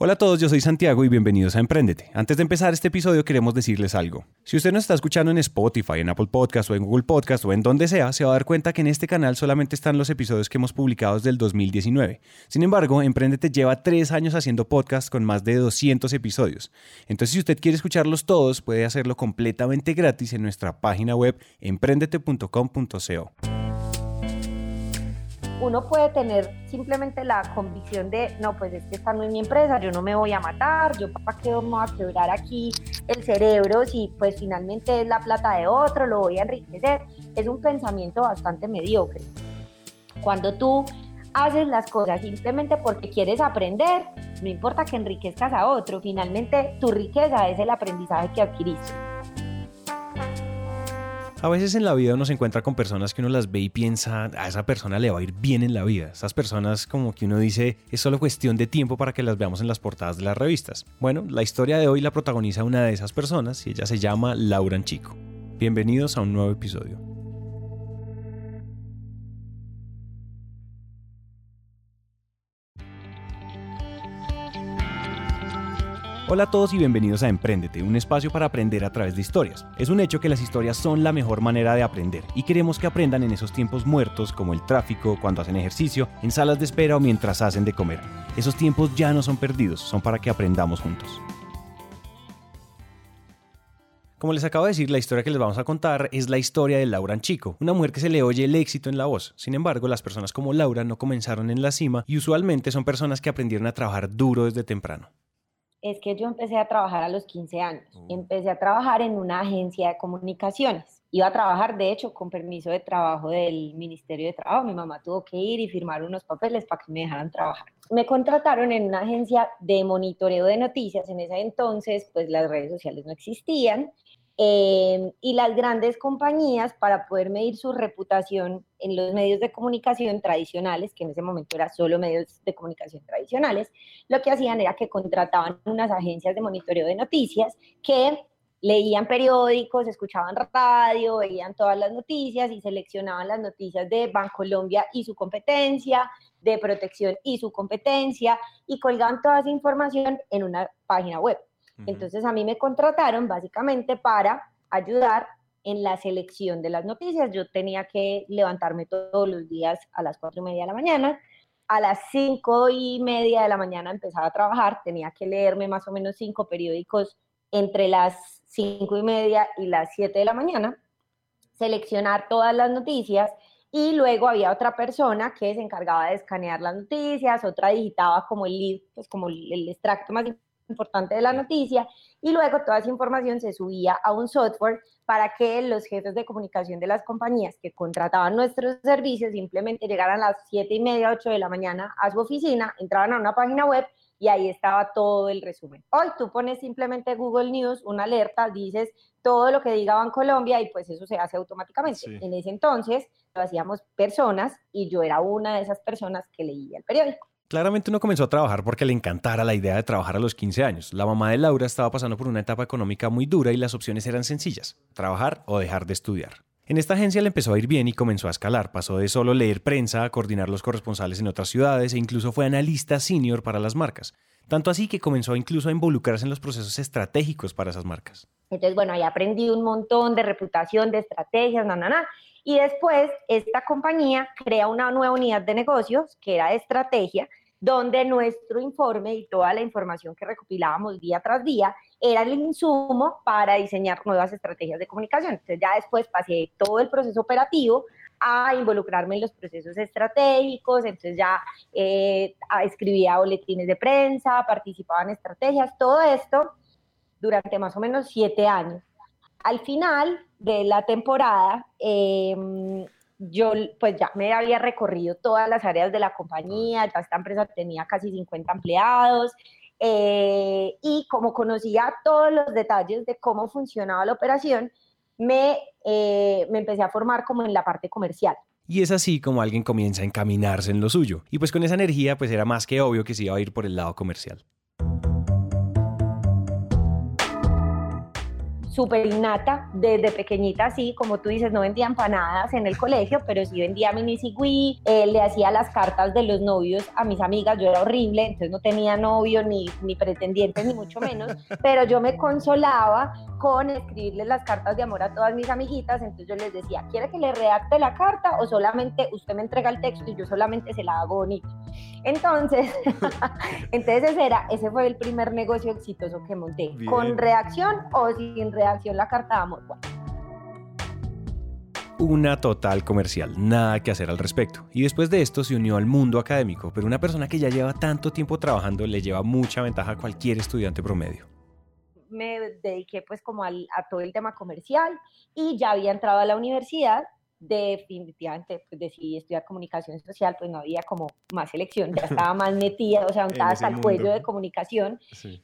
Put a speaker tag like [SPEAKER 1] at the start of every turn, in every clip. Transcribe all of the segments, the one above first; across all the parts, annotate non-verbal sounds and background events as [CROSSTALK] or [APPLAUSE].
[SPEAKER 1] Hola a todos, yo soy Santiago y bienvenidos a Emprendete. Antes de empezar este episodio queremos decirles algo. Si usted nos está escuchando en Spotify, en Apple Podcast o en Google Podcast o en donde sea, se va a dar cuenta que en este canal solamente están los episodios que hemos publicado desde el 2019. Sin embargo, Emprendete lleva tres años haciendo podcast con más de 200 episodios. Entonces, si usted quiere escucharlos todos, puede hacerlo completamente gratis en nuestra página web emprendete.com.co
[SPEAKER 2] uno puede tener simplemente la convicción de, no, pues es que esta no es mi empresa, yo no me voy a matar, yo para qué me voy a quebrar aquí el cerebro si pues finalmente es la plata de otro, lo voy a enriquecer. Es un pensamiento bastante mediocre. Cuando tú haces las cosas simplemente porque quieres aprender, no importa que enriquezcas a otro, finalmente tu riqueza es el aprendizaje que adquiriste.
[SPEAKER 1] A veces en la vida uno se encuentra con personas que uno las ve y piensa, a esa persona le va a ir bien en la vida. Esas personas como que uno dice, es solo cuestión de tiempo para que las veamos en las portadas de las revistas. Bueno, la historia de hoy la protagoniza una de esas personas y ella se llama Laura Chico. Bienvenidos a un nuevo episodio. Hola a todos y bienvenidos a Emprendete, un espacio para aprender a través de historias. Es un hecho que las historias son la mejor manera de aprender y queremos que aprendan en esos tiempos muertos como el tráfico, cuando hacen ejercicio, en salas de espera o mientras hacen de comer. Esos tiempos ya no son perdidos, son para que aprendamos juntos. Como les acabo de decir, la historia que les vamos a contar es la historia de Laura Chico, una mujer que se le oye el éxito en la voz. Sin embargo, las personas como Laura no comenzaron en la cima y usualmente son personas que aprendieron a trabajar duro desde temprano
[SPEAKER 2] es que yo empecé a trabajar a los 15 años. Oh. Empecé a trabajar en una agencia de comunicaciones. Iba a trabajar, de hecho, con permiso de trabajo del Ministerio de Trabajo. Mi mamá tuvo que ir y firmar unos papeles para que me dejaran trabajar. Me contrataron en una agencia de monitoreo de noticias. En ese entonces, pues las redes sociales no existían Em, y las grandes compañías para poder medir su reputación en los medios de comunicación tradicionales, que en ese momento eran solo medios de comunicación tradicionales, lo que hacían era que contrataban unas agencias de monitoreo de noticias que leían periódicos, escuchaban radio, veían todas las noticias y seleccionaban las noticias de Bancolombia y su competencia, de protección y su competencia, y colgaban toda esa información en una página web. Entonces a mí me contrataron básicamente para ayudar en la selección de las noticias. Yo tenía que levantarme todos los días a las cuatro y media de la mañana. A las cinco y media de la mañana empezaba a trabajar. Tenía que leerme más o menos cinco periódicos entre las cinco y media y las siete de la mañana, seleccionar todas las noticias y luego había otra persona que se encargaba de escanear las noticias, otra digitaba como el lead, pues como el extracto más importante de la noticia y luego toda esa información se subía a un software para que los jefes de comunicación de las compañías que contrataban nuestros servicios simplemente llegaran a las 7 y media, 8 de la mañana a su oficina, entraban a una página web y ahí estaba todo el resumen. Hoy tú pones simplemente Google News, una alerta, dices todo lo que diga Colombia y pues eso se hace automáticamente. En ese entonces lo hacíamos personas y yo era una de esas personas que leía el periódico.
[SPEAKER 1] Claramente uno comenzó a trabajar porque le encantara la idea de trabajar a los 15 años. La mamá de Laura estaba pasando por una etapa económica muy dura y las opciones eran sencillas, trabajar o dejar de estudiar. En esta agencia le empezó a ir bien y comenzó a escalar. Pasó de solo leer prensa a coordinar los corresponsales en otras ciudades e incluso fue analista senior para las marcas. Tanto así que comenzó incluso a involucrarse en los procesos estratégicos para esas marcas.
[SPEAKER 2] Entonces, bueno, ahí aprendí un montón de reputación, de estrategias, na. Y después esta compañía crea una nueva unidad de negocios que era de estrategia, donde nuestro informe y toda la información que recopilábamos día tras día era el insumo para diseñar nuevas estrategias de comunicación. Entonces ya después pasé todo el proceso operativo a involucrarme en los procesos estratégicos, entonces ya eh, escribía boletines de prensa, participaba en estrategias, todo esto durante más o menos siete años. Al final de la temporada, em, yo pues ya me había recorrido todas las áreas de la compañía, ya esta empresa tenía casi 50 empleados eh, y como conocía todos los detalles de cómo funcionaba la operación, me, eh, me empecé a formar como en la parte comercial.
[SPEAKER 1] Y es así como alguien comienza a encaminarse en lo suyo. Y pues con esa energía pues era más que obvio que se iba a ir por el lado comercial.
[SPEAKER 2] Súper innata, desde pequeñita así, como tú dices, no vendía empanadas en el colegio, pero sí vendía mini cigüí, eh, le hacía las cartas de los novios a mis amigas, yo era horrible, entonces no tenía novio ni, ni pretendientes, ni mucho menos, [LAUGHS] pero yo me consolaba con escribirles las cartas de amor a todas mis amiguitas, entonces yo les decía, ¿quiere que le redacte la carta o solamente usted me entrega el texto y yo solamente se la hago bonito? Entonces, [LAUGHS] entonces ese, era, ese fue el primer negocio exitoso que monté, con reacción o sin reacción la carta de amor.
[SPEAKER 1] Una total comercial, nada que hacer al respecto. Y después de esto se unió al mundo académico, pero una persona que ya lleva tanto tiempo trabajando le lleva mucha ventaja a cualquier estudiante promedio
[SPEAKER 2] me dediqué pues como al, a todo el tema comercial y ya había entrado a la universidad, definitivamente pues decidí estudiar comunicación social, pues no había como más selección, ya estaba más metida, o sea, [LAUGHS] hasta el cuello de comunicación.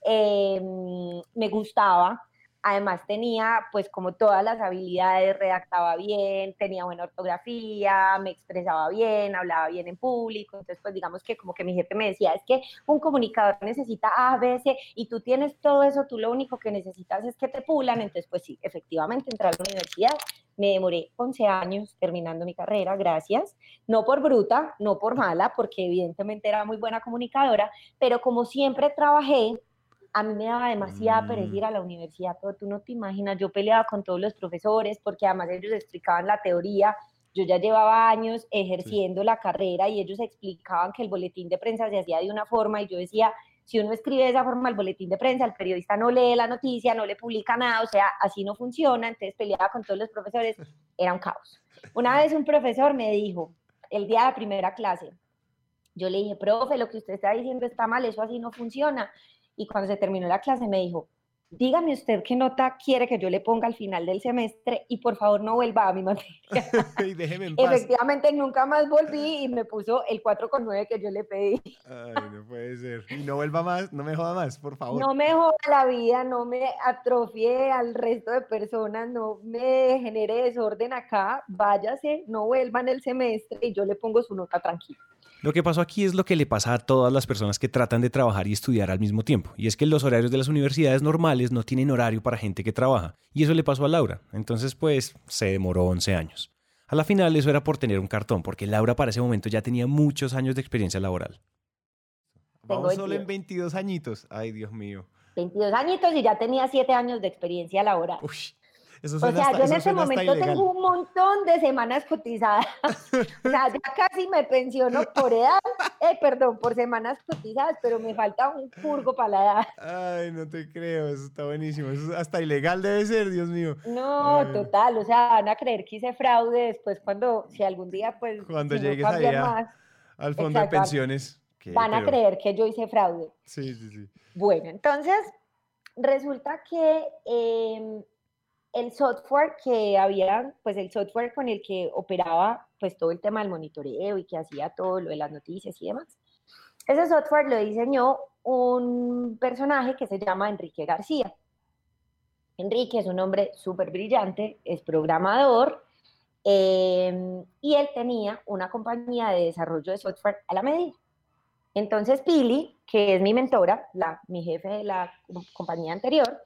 [SPEAKER 2] Em, me gustaba, Además tenía pues como todas las habilidades, redactaba bien, tenía buena ortografía, me expresaba bien, hablaba bien en público. Entonces pues digamos que como que mi jefe me decía, es que un comunicador necesita A, B, C y tú tienes todo eso, tú lo único que necesitas es que te pulan. Entonces pues sí, efectivamente entré a la universidad. Me demoré 11 años terminando mi carrera, gracias. No por bruta, no por mala, porque evidentemente era muy buena comunicadora, pero como siempre trabajé a mí me daba demasiada mm. pereza ir a la universidad, pero tú no te imaginas, yo peleaba con todos los profesores porque además ellos explicaban la teoría, yo ya llevaba años ejerciendo la carrera y ellos explicaban que el boletín de prensa se hacía de una forma y yo decía, si uno escribe de esa forma el boletín de prensa, el periodista no lee la noticia, no le publica nada, o sea, así no funciona, entonces peleaba con todos los profesores, [LAUGHS] era un caos. Una vez un profesor me dijo, el día de la primera clase, yo le dije, profe, lo que usted está diciendo está mal, eso así no funciona y cuando se terminó la clase me dijo, dígame usted qué nota quiere que yo le ponga al final del semestre y por favor no vuelva a mi materia. [LAUGHS] y déjeme en paz. Efectivamente, nunca más volví y me puso el 4,9 que yo le pedí.
[SPEAKER 1] Ay, no puede ser. Y no vuelva más, no me joda más, por favor.
[SPEAKER 2] No me joda la vida, no me atrofie al resto de personas, no me genere desorden acá, váyase, no vuelva en el semestre y yo le pongo su nota tranquila.
[SPEAKER 1] Lo que pasó aquí es lo que le pasa a todas las personas que tratan de trabajar y estudiar al mismo tiempo, y es que los horarios de las universidades normales no tienen horario para gente que trabaja, y eso le pasó a Laura, entonces pues se demoró 11 años. A la final eso era por tener un cartón, porque Laura para ese momento ya tenía muchos años de experiencia laboral. Vamos solo en 22 añitos, ay Dios mío.
[SPEAKER 2] 22 añitos y ya tenía 7 años de experiencia laboral o sea, yo en ese momento tengo un montón de semanas cotizadas. [LAUGHS] o sea, ya casi me pensiono por edad, eh, perdón, por semanas cotizadas, pero me falta un furgo para la edad.
[SPEAKER 1] Ay, no te creo, eso está buenísimo. Eso hasta ilegal debe ser, Dios mío.
[SPEAKER 2] No, total, o sea, van a creer que hice fraude después cuando, si algún día, pues,
[SPEAKER 1] cuando llegues allá al fondo de pensiones.
[SPEAKER 2] Van a creer que yo hice fraude.
[SPEAKER 1] Sí, sí, sí.
[SPEAKER 2] Bueno, entonces, resulta que... Eh, el software que había, pues el software con el que operaba pues todo el tema del monitoreo y que hacía todo lo de las noticias y demás. Ese software lo diseñó un personaje que se llama Enrique García. Enrique es un hombre súper brillante, es programador em, y él tenía una compañía de desarrollo de software a la medida. Entonces Pili, que es mi mentora, la, mi jefe de la compañía anterior,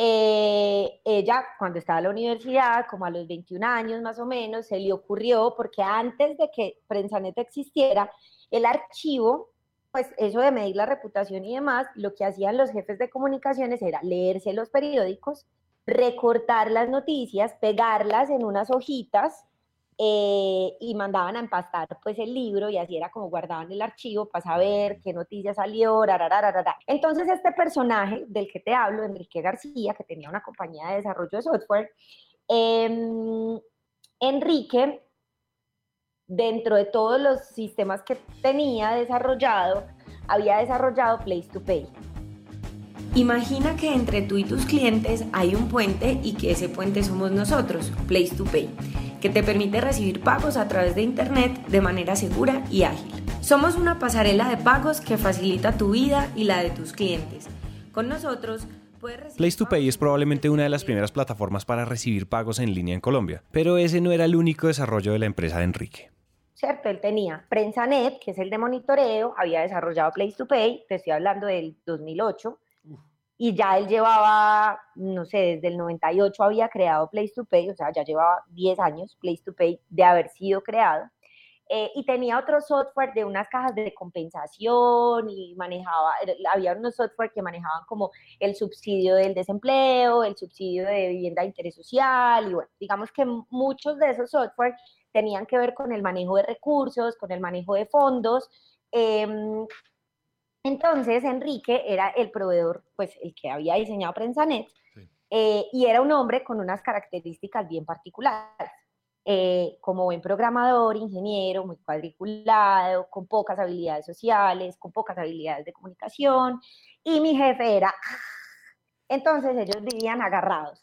[SPEAKER 2] eh, ella, cuando estaba en la universidad, como a los 21 años más o menos, se le ocurrió, porque antes de que Prensanet existiera, el archivo, pues eso de medir la reputación y demás, lo que hacían los jefes de comunicaciones era leerse los periódicos, recortar las noticias, pegarlas en unas hojitas eh, y mandaban a empastar pues el libro y así era como guardaban el archivo para saber qué noticia salió, entonces este personaje del que te hablo, Enrique García, que tenía una compañía de desarrollo de software, em, Enrique, dentro de todos los sistemas que tenía desarrollado, había desarrollado Place to Pay. Imagina que entre tú y tus clientes hay un puente y que ese puente somos nosotros, Place to Pay que te permite recibir pagos a través de Internet de manera segura y ágil. Somos una pasarela de pagos que facilita tu vida y la de tus clientes. Con nosotros puedes recibir...
[SPEAKER 1] Place to Pay es probablemente una de las primeras plataformas para recibir pagos en línea en Colombia, pero ese no era el único desarrollo de la empresa de Enrique.
[SPEAKER 2] ¿cierto? Él tenía PrensaNet, que es el de monitoreo, había desarrollado Place to Pay, te estoy hablando del 2008, y ya él llevaba, no sé, desde el 98 había creado Place to Pay, o sea, ya llevaba 10 años Place to Pay de haber sido creado. Eh, y tenía otro software de unas cajas de compensación y manejaba, había unos software que manejaban como el subsidio del desempleo, el subsidio de vivienda de interés social y bueno, digamos que muchos de esos software tenían que ver con el manejo de recursos, con el manejo de fondos. Em, entonces, Enrique era el proveedor, pues el que había diseñado PrensaNet, eh, y era un hombre con unas características bien particulares. Eh, como buen programador, ingeniero, muy cuadriculado, con pocas habilidades sociales, con pocas habilidades de comunicación, y mi jefe era... Entonces ellos vivían agarrados.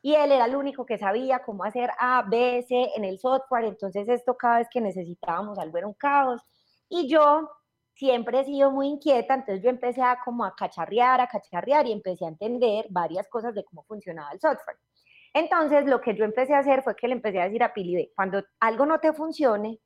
[SPEAKER 2] Y él era el único que sabía cómo hacer A, B, C en el software, entonces esto cada vez que necesitábamos algo era un caos. Y yo siempre he sido muy inquieta, entonces yo empecé a como a cacharrear, a cacharrear y empecé a entender varias cosas de cómo funcionaba el software. Entonces lo que yo empecé a hacer fue que le empecé a decir a Pili, cuando algo no te funcione,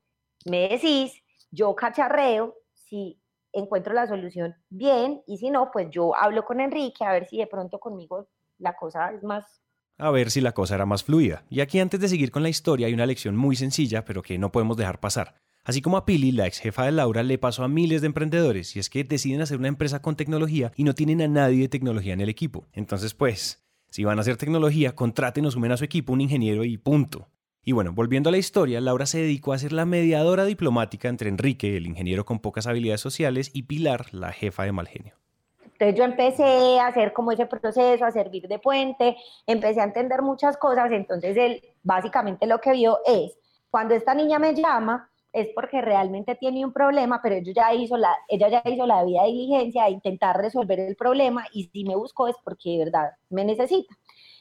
[SPEAKER 2] me decís, yo cacharreo, si encuentro la solución bien y si no, pues yo hablo con Enrique a ver si de pronto conmigo la cosa es más
[SPEAKER 1] a ver si la cosa era más fluida. Y aquí antes de seguir con la historia hay una lección muy sencilla, pero que no podemos dejar pasar. Así como a Pili, la ex jefa de Laura, le pasó a miles de emprendedores, y es que deciden hacer una empresa con tecnología y no tienen a nadie de tecnología en el equipo. Entonces, pues, si van a hacer tecnología, contraten o sumen a su equipo un ingeniero y punto. Y bueno, volviendo a la historia, Laura se dedicó a ser la mediadora diplomática entre Enrique, el ingeniero con pocas habilidades sociales, y Pilar, la jefa de Malgenio.
[SPEAKER 2] Entonces yo empecé a hacer como ese proceso, a servir de puente, empecé a entender muchas cosas, entonces él básicamente lo que vio es, cuando esta niña me llama, es porque realmente tiene un problema, pero ella ya hizo la, ella ya hizo la debida diligencia de intentar resolver el problema y si me buscó es porque de verdad me necesita.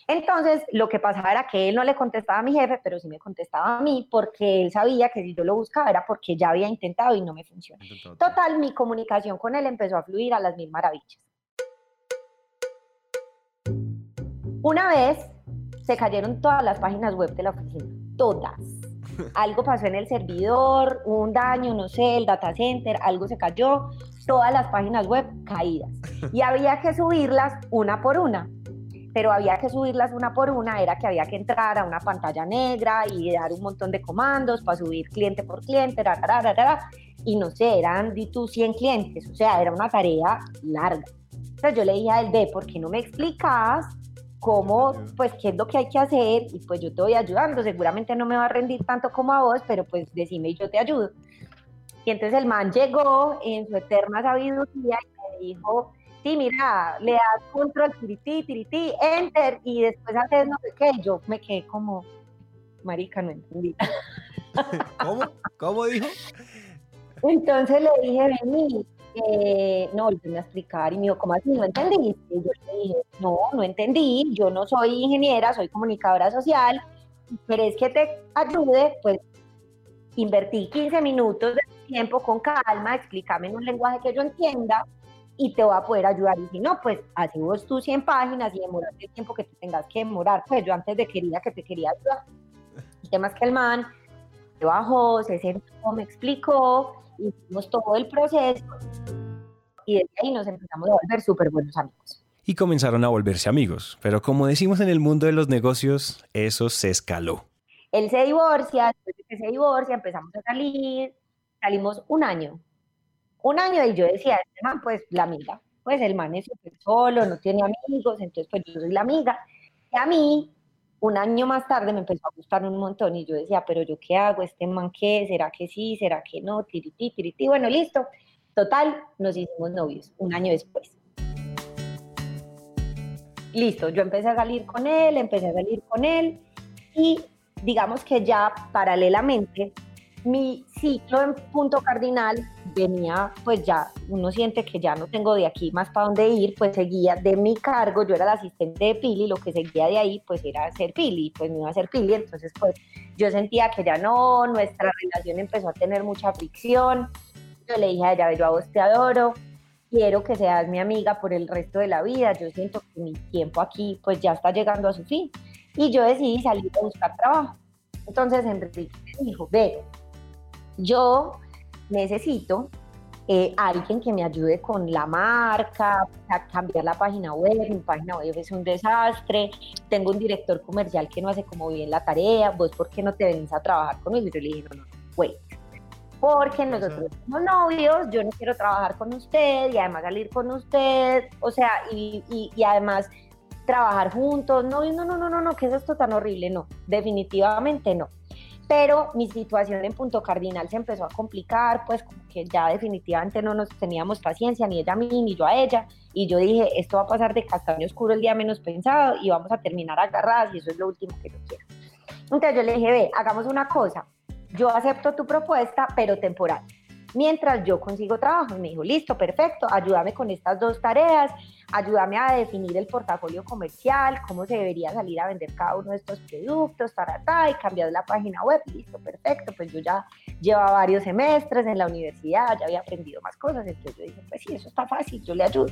[SPEAKER 2] Entonces, lo que pasaba era que él no le contestaba a mi jefe, pero sí me contestaba a mí, porque él sabía que si yo lo buscaba era porque ya había intentado y no me funcionó. Total, mi comunicación con él empezó a fluir a las mil maravillas. Una vez se cayeron todas las páginas web de la oficina, todas algo pasó en el servidor, un daño, no sé, el data center, algo se cayó, todas las páginas web caídas. Y había que subirlas una por una. Pero había que subirlas una por una, era que había que entrar a una pantalla negra y dar un montón de comandos para subir cliente por cliente, y no sé, eran de 100 clientes, o sea, era una tarea larga. Entonces yo le dije a él, ¿por qué no me explicas cómo, pues, qué es lo que hay que hacer y pues yo te voy ayudando. Seguramente no me va a rendir tanto como a vos, pero pues decime y yo te ayudo. Y entonces el man llegó en su eterna sabiduría y me dijo, sí, mira, le das control, tirití, tirití, enter, y después haces no sé qué. Yo me quedé como, marica, no entendí. [LAUGHS]
[SPEAKER 1] ¿Cómo? ¿Cómo dijo?
[SPEAKER 2] Entonces le dije, vení, eh, no, volví a explicar y me dijo, ¿cómo así? ¿No entendí? Y yo le dije, no, no entendí, yo no soy ingeniera, soy comunicadora social, es que te ayude, pues invertí 15 minutos de tiempo con calma, explícame en un lenguaje que yo entienda y te voy a poder ayudar. Y si no, pues así vos tú 100 páginas y demoras el tiempo que tú tengas que demorar, pues yo antes de quería que te quería ayudar. El tema es que el man se bajó, se sentó, me explicó, hicimos todo el proceso y desde ahí nos empezamos a volver súper buenos amigos.
[SPEAKER 1] Y comenzaron a volverse amigos, pero como decimos en el mundo de los negocios, eso se escaló.
[SPEAKER 2] Él se divorcia, después de que se divorcia empezamos a salir, salimos un año, un año y yo decía, este man pues la amiga, pues el man es súper solo, no tiene amigos, entonces pues yo soy la amiga. Y a mí, un año más tarde me empezó a gustar un montón y yo decía, pero yo qué hago, este man qué, será que sí, será que no, tirití, tirití, bueno, listo. Total, nos hicimos novios un año después. Listo, yo empecé a salir con él, empecé a salir con él y digamos que ya paralelamente mi ciclo en punto cardinal venía, pues ya uno siente que ya no tengo de aquí más para dónde ir, pues seguía de mi cargo, yo era la asistente de Pili, lo que seguía de ahí pues era ser Pili, pues me iba a ser Pili, entonces pues yo sentía que ya no, nuestra relación empezó a tener mucha fricción, yo le dije a ella, yo a vos te adoro, quiero que seas mi amiga por el resto de la vida, yo siento que mi tiempo aquí pues ya está llegando a su fin. Y yo decidí salir a buscar trabajo. Entonces Enrique me dijo, ve, yo necesito eh, alguien que me ayude con la marca, a cambiar la página web, mi página web es un desastre, tengo un director comercial que no hace como bien la tarea, vos por qué no te venís a trabajar conmigo? Y yo le dije, no, no, wait, porque nosotros somos novios, yo no quiero trabajar con usted y además salir con usted, o sea, y, y, además trabajar juntos, no, no, no, no, no, no, que es esto tan horrible, no, definitivamente no pero mi situación en Punto Cardinal se empezó a complicar, pues como que ya definitivamente no nos teníamos paciencia, ni ella a mí, ni yo a ella, y yo dije, esto va a pasar de castaño oscuro el día menos pensado y vamos a terminar agarradas y eso es lo último que yo quiero. Entonces yo le dije, ve, hagamos una cosa, yo acepto tu propuesta, pero temporal mientras yo consigo trabajo. Y me dijo, listo, perfecto, ayúdame con estas dos tareas, ayúdame a definir el portafolio comercial, cómo se debería salir a vender cada uno de estos productos, ta, y cambiar la página web, listo, perfecto, pues yo ya llevaba varios semestres en la universidad, ya había aprendido más cosas, entonces yo dije, pues sí, eso está fácil, yo le ayudo.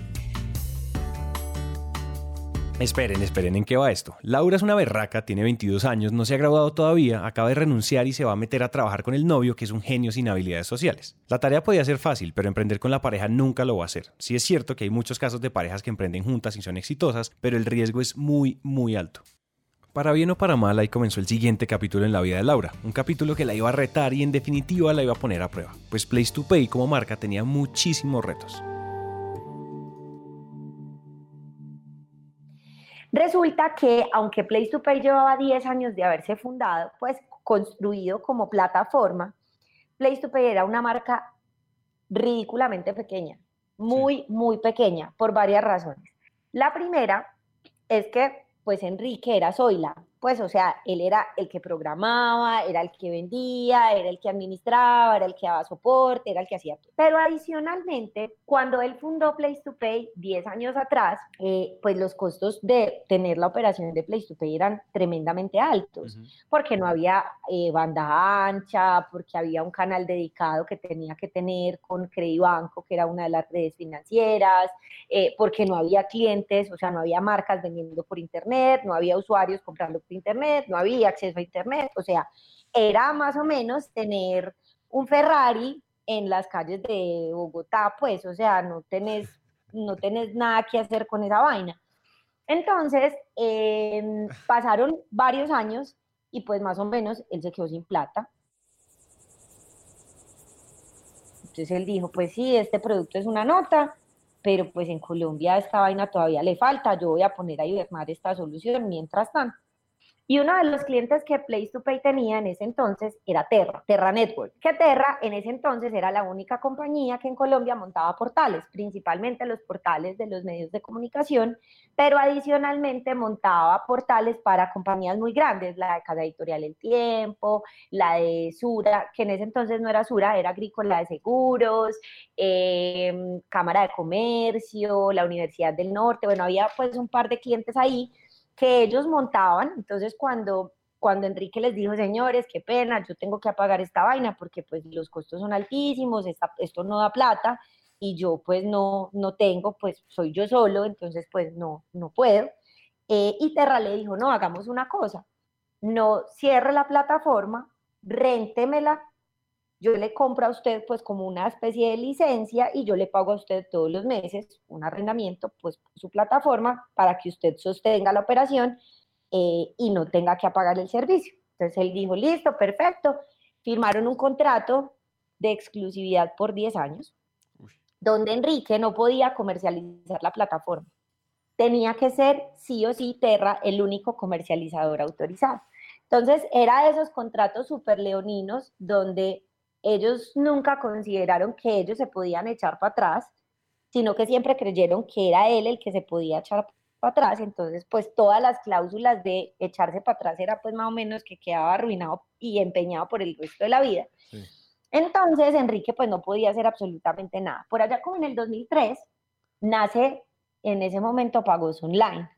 [SPEAKER 1] Esperen, esperen, ¿en qué va esto? Laura es una berraca, tiene 22 años, no se ha graduado todavía, acaba de renunciar y se va a meter a trabajar con el novio, que es un genio sin habilidades sociales. La tarea podía ser fácil, pero emprender con la pareja nunca lo va a hacer. Sí es cierto que hay muchos casos de parejas que emprenden juntas y son exitosas, pero el riesgo es muy, muy alto. Para bien o para mal, ahí comenzó el siguiente capítulo en la vida de Laura, un capítulo que la iba a retar y en definitiva la iba a poner a prueba, pues Place to Pay como marca tenía muchísimos retos.
[SPEAKER 2] Resulta que aunque Place to Pay llevaba 10 años de haberse fundado, pues construido como plataforma, Place to Pay era una marca ridículamente pequeña, muy, muy pequeña, por varias razones. La primera es que, pues, Enrique era Zoila, pues, o sea, él era el que programaba, era el que vendía, era el que administraba, era el que daba soporte, era el que hacía todo. Pero adicionalmente, cuando él fundó Place to Pay 10 años atrás, eh, pues los costos de tener la operación de Place to Pay eran tremendamente altos, porque no había eh, banda ancha, porque había un canal dedicado que tenía que tener con Credibanco, que era una de las redes financieras, eh, porque no había clientes, o sea, no había marcas vendiendo por internet, no había usuarios comprando internet, no había acceso a internet, o sea, era más o menos tener un Ferrari en las calles de Bogotá, pues, o sea, no tenés, no tenés nada que hacer con esa vaina. Entonces, em, [LAUGHS] pasaron varios años y pues más o menos él se quedó sin plata. Entonces él dijo, pues sí, este producto es una nota, pero pues en Colombia esta vaina todavía le falta, yo voy a poner a hibernar esta solución mientras tanto. Y uno de los clientes que Place to Pay tenía en ese entonces era Terra, Terra Network, que Terra en ese entonces era la única compañía que en Colombia montaba portales, principalmente los portales de los medios de comunicación, pero adicionalmente montaba portales para compañías muy grandes, la de Casa Editorial El Tiempo, la de Sura, que en ese entonces no era Sura, era Agrícola de Seguros, em, Cámara de Comercio, la Universidad del Norte, bueno, había pues un par de clientes ahí que ellos montaban. Entonces, cuando, cuando Enrique les dijo, señores, qué pena, yo tengo que apagar esta vaina porque pues los costos son altísimos, esto no da plata y yo pues no, no tengo, pues soy yo solo, entonces pues no, no puedo. Eh, y Terra le dijo, no, hagamos una cosa, no cierre la plataforma, réntemela yo le compro a usted pues como una especie de licencia y yo le pago a usted todos los meses un arrendamiento pues su plataforma para que usted sostenga la operación eh, y no tenga que apagar el servicio. Entonces él dijo, listo, perfecto. Firmaron un contrato de exclusividad por 10 años, donde Enrique no podía comercializar la plataforma. Tenía que ser sí o sí Terra el único comercializador autorizado. Entonces era de esos contratos super leoninos donde ellos nunca consideraron que ellos se podían echar para atrás, sino que siempre creyeron que era él el que se podía echar para atrás. Entonces, pues todas las cláusulas de echarse para atrás era pues más o menos que quedaba arruinado y empeñado por el resto de la vida. Entonces, Enrique pues no podía hacer absolutamente nada. Por allá como en el 2003, nace en ese momento Pagos Online.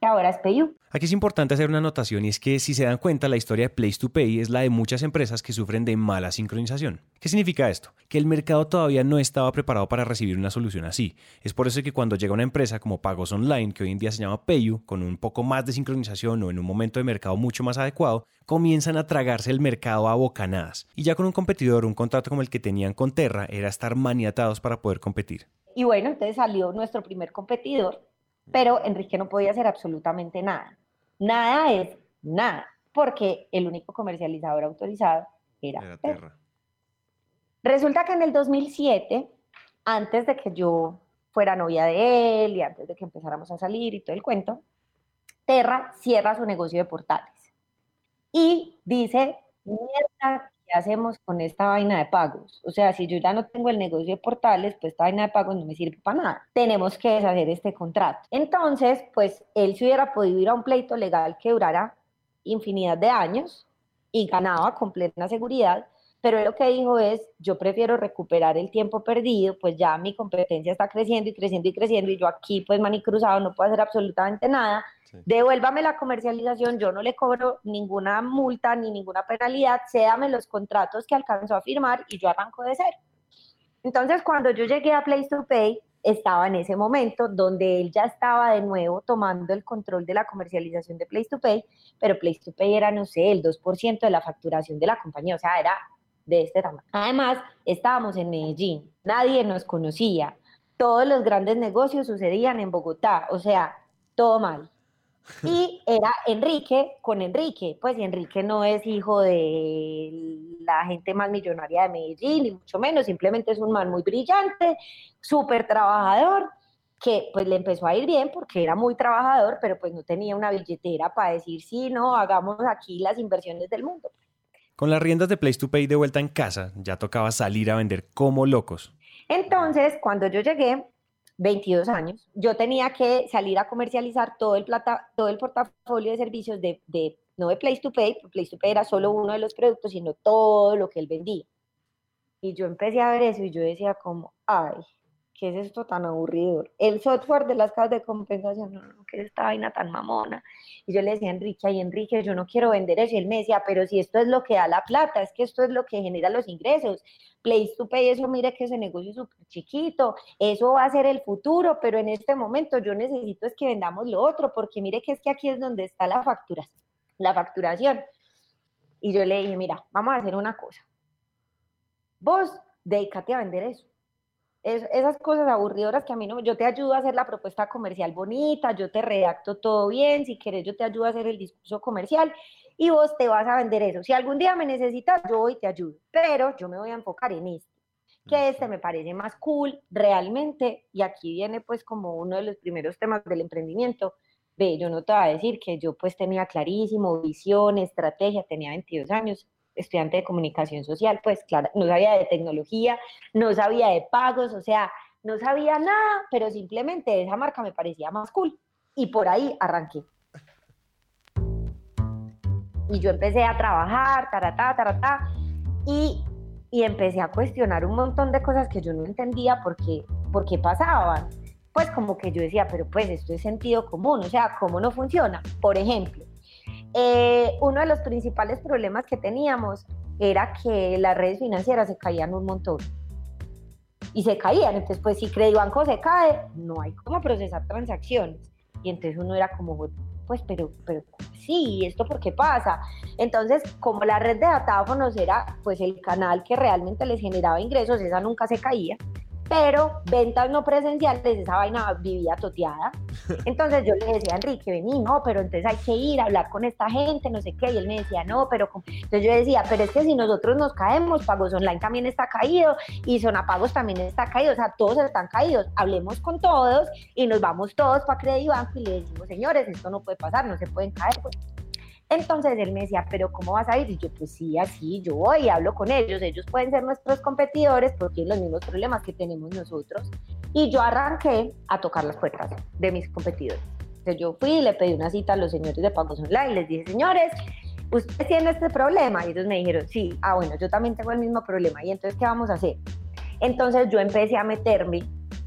[SPEAKER 2] Que ahora es PayU.
[SPEAKER 1] Aquí es importante hacer una anotación y es que si se dan cuenta la historia de Place to Pay es la de muchas empresas que sufren de mala sincronización. ¿Qué significa esto? Que el mercado todavía no estaba preparado para recibir una solución así. Es por eso que cuando llega una empresa como Pagos Online, que hoy en día se llama PayU, con un poco más de sincronización o en un momento de mercado mucho más adecuado, comienzan a tragarse el mercado a bocanadas. Y ya con un competidor, un contrato como el que tenían con Terra, era estar maniatados para poder competir.
[SPEAKER 2] Y bueno, entonces salió nuestro primer competidor, pero Enrique no podía hacer absolutamente nada. Nada es nada, porque el único comercializador autorizado era, Terra. Resulta que en el 2007, antes de que yo fuera novia de él y antes de que empezáramos a salir y todo el cuento, Terra cierra su negocio de portales y dice, mierda, ¿qué hacemos con esta vaina de pagos? O sea, si yo ya no tengo el negocio de portales, pues esta vaina de pagos no me sirve para nada. Tenemos que deshacer este contrato. Entonces, pues él se hubiera podido ir a un pleito legal que durara infinidad de años y ganaba con plena seguridad, pero él lo que dijo es, yo prefiero recuperar el tiempo perdido, pues ya mi competencia está creciendo y creciendo y creciendo y yo aquí pues manicruzado no puedo hacer absolutamente nada, Devuélvame la comercialización, yo no le cobro ninguna multa ni ninguna penalidad, cédame los contratos que alcanzó a firmar y yo arranco de cero. Entonces, cuando yo llegué a Place to Pay, estaba en ese momento donde él ya estaba de nuevo tomando el control de la comercialización de Place to Pay, pero Place to Pay era, no sé, el 2% de la facturación de la compañía, o sea, era de este tamaño. Además, estábamos en Medellín, nadie nos conocía, todos los grandes negocios sucedían en Bogotá, o sea, todo mal. Y [LAUGHS] era Enrique con Enrique, pues Enrique no es hijo de la gente más millonaria de Medellín, ni mucho menos, simplemente es un man muy brillante, súper trabajador, que pues le empezó a ir bien porque era muy trabajador, pero pues no tenía una billetera para decir, sí, no, hagamos aquí las inversiones del mundo.
[SPEAKER 1] Con las riendas de Place to Pay de vuelta en casa, ya tocaba salir a vender como locos.
[SPEAKER 2] Entonces, cuando yo llegué, 22 años, yo tenía que salir a comercializar todo el, plata, todo el portafolio de servicios de, de, no de Place to Pay, Place to Pay era solo uno de los productos, sino todo lo que él vendía. Y yo empecé a ver eso y yo decía como, ay, ¿qué es esto tan aburrido? El software de las casas de compensación, no, no, ¿qué es esta vaina tan mamona? Y yo le decía a Enrique, ay Enrique, yo no quiero vender eso. Y él me decía, pero si esto es lo que da la plata, es que esto es lo que genera los ingresos. Place to eso mire que ese negocio es súper chiquito, eso va a ser el futuro, pero en este momento yo necesito es que vendamos lo otro, porque mire que es que aquí es donde está la factura, la facturación. Y yo le dije, mira, vamos a hacer una cosa. Vos dedícate a vender eso esas cosas aburridoras que a mí no, yo te ayudo a hacer la propuesta comercial bonita, yo te redacto todo bien, si quieres yo te ayudo a hacer el discurso comercial y vos te vas a vender eso. Si algún día me necesitas, yo hoy te ayudo, pero yo me voy a enfocar en este, que este me parece más cool realmente y aquí viene pues como uno de los primeros temas del emprendimiento. Ve, yo no te voy a decir que yo pues tenía clarísimo visión, estrategia, tenía 22 años, estudiante de comunicación social, pues claro, no sabía de tecnología, no sabía de pagos, o sea, no sabía nada, pero simplemente esa marca me parecía más cool. Y por ahí arranqué. Y yo empecé a trabajar, taratá, taratá, y, y empecé a cuestionar un montón de cosas que yo no entendía por qué, por qué pasaban. Pues como que yo decía, pero pues esto es sentido común, o sea, ¿cómo no funciona? Por ejemplo, eh, uno de los principales problemas que teníamos era que las redes financieras se caían un montón. Y se caían, entonces pues si Credibanco se cae, no hay cómo procesar transacciones. Y entonces uno era como, pues, pero, pero sí, ¿esto por qué pasa? Entonces, como la red de datáfonos era pues el canal que realmente les generaba ingresos, esa nunca se caía pero ventas no presenciales, esa vaina vivía toteada. [LAUGHS] Entonces yo le decía a Enrique, vení, no, pero entonces hay que ir a hablar con esta gente, no sé qué, y él me decía, no, pero... Entonces yo decía, pero es que si nosotros nos caemos, Pagos Online también está caído, y Sonapagos también está caído, o sea, todos están caídos, hablemos con todos, y nos vamos todos para Credibanco y le decimos, señores, esto no puede pasar, no se pueden caer, pues entonces él me decía, pero ¿cómo vas a ir? Y yo, pues sí, así, yo voy y hablo con ellos, ellos pueden ser nuestros competidores porque tienen los mismos problemas que tenemos nosotros. Y yo arranqué a tocar las puertas de mis competidores. Entonces yo fui y le pedí una cita a los señores de pagos online, les dije, señores, ¿ustedes tienen este problema? Y ellos me dijeron, sí, ah, bueno, yo también tengo el mismo problema. ¿Y entonces qué vamos a hacer? Entonces yo empecé a meterme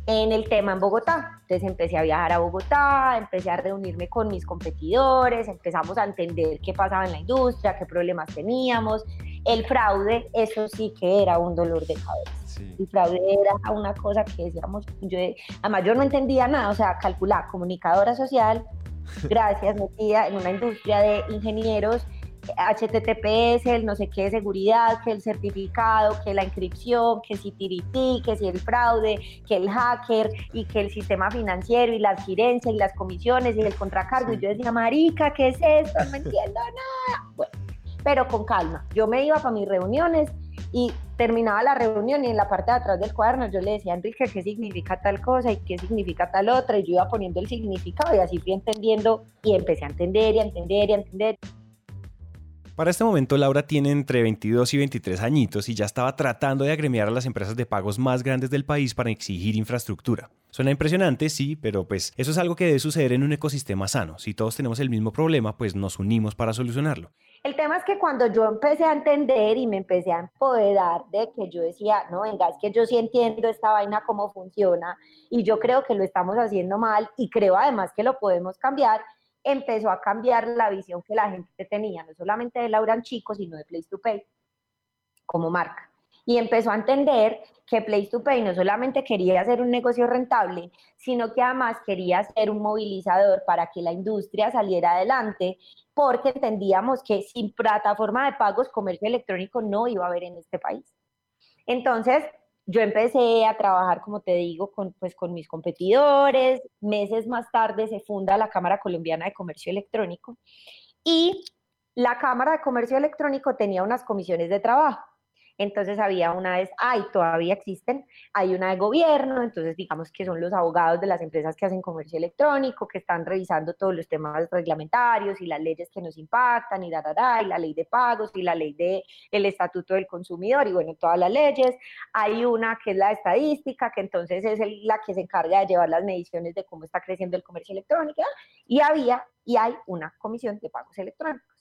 [SPEAKER 2] en el tema en Bogotá. Entonces empecé a viajar a Bogotá, empecé a reunirme con mis competidores, empezamos a entender qué pasaba en la industria, qué problemas teníamos. El fraude, eso sí que era un dolor de cabeza. El fraude era una cosa que decíamos, yo, además yo no entendía nada, o sea, calcular comunicadora social, [LAUGHS] gracias, metida en una industria de ingenieros HTTPS, el no sé qué de seguridad, que el certificado, que la inscripción, que si tirití, que si el fraude, que el hacker y que el sistema financiero y la adquirencia y las comisiones y el contracargo. Y yo decía, marica, ¿qué es esto? No entiendo nada. Bueno, pero con calma. Yo me iba para mis reuniones y terminaba la reunión y en la parte de atrás del cuaderno yo le decía a Enrique qué significa tal cosa y qué significa tal otra y yo iba poniendo el significado y así fui entendiendo y empecé a entender y a entender y a entender.
[SPEAKER 1] Para este momento, Laura tiene entre 22 y 23 añitos y ya estaba tratando de agremiar a las empresas de pagos más grandes del país para exigir infraestructura. Suena impresionante, sí, pero pues eso es algo que debe suceder en un ecosistema sano. Si todos tenemos el mismo problema, pues nos unimos para solucionarlo.
[SPEAKER 2] El tema es que cuando yo empecé a entender y me empecé a empoderar de que yo decía, no, venga, es que yo sí entiendo esta vaina cómo funciona y yo creo que lo estamos haciendo mal y creo además que lo podemos cambiar, empezó a cambiar la visión que la gente tenía, no solamente de Laura Chico, sino de Place to Pay como marca. Y empezó a entender que Place to Pay no solamente quería hacer un negocio rentable, sino que además quería ser un movilizador para que la industria saliera adelante, porque entendíamos que sin plataforma de pagos, comercio electrónico no iba a haber en este país. Entonces, yo empecé a trabajar, como te digo, con, pues, con mis competidores. Meses más tarde se funda la Cámara Colombiana de Comercio Electrónico y la Cámara de Comercio Electrónico tenía unas comisiones de trabajo. Entonces había una vez, hay, todavía existen, hay una de gobierno, entonces digamos que son los abogados de las empresas que hacen comercio electrónico, que están revisando todos los temas reglamentarios y las leyes que nos impactan y da, da, da, y la ley de pagos y la ley del el estatuto del consumidor y bueno, todas las leyes. Hay una que es la estadística, que entonces es la que se encarga de llevar las mediciones de cómo está creciendo el comercio electrónico y había y hay una comisión de pagos electrónicos.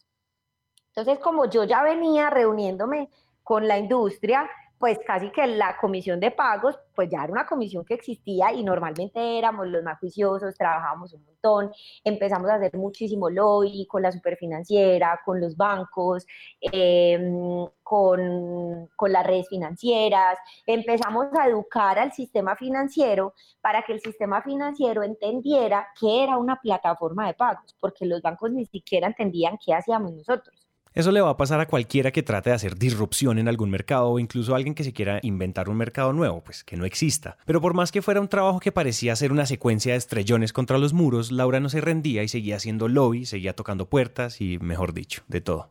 [SPEAKER 2] Entonces, como yo ya venía reuniéndome con la industria, pues casi que la comisión de pagos, pues ya era una comisión que existía y normalmente éramos los más juiciosos, trabajábamos un montón, empezamos a hacer muchísimo lobby con la superfinanciera, con los bancos, em, con, con las redes financieras, empezamos a educar al sistema financiero para que el sistema financiero entendiera que era una plataforma de pagos, porque los bancos ni siquiera entendían qué hacíamos nosotros.
[SPEAKER 1] Eso le va a pasar a cualquiera que trate de hacer disrupción en algún mercado o incluso a alguien que se quiera inventar un mercado nuevo, pues que no exista. Pero por más que fuera un trabajo que parecía ser una secuencia de estrellones contra los muros, Laura no se rendía y seguía haciendo lobby, seguía tocando puertas y, mejor dicho, de todo.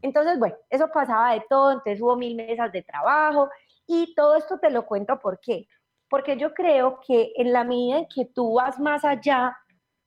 [SPEAKER 2] Entonces, bueno, eso pasaba de todo, entonces hubo mil mesas de trabajo y todo esto te lo cuento por qué. Porque yo creo que en la medida en que tú vas más allá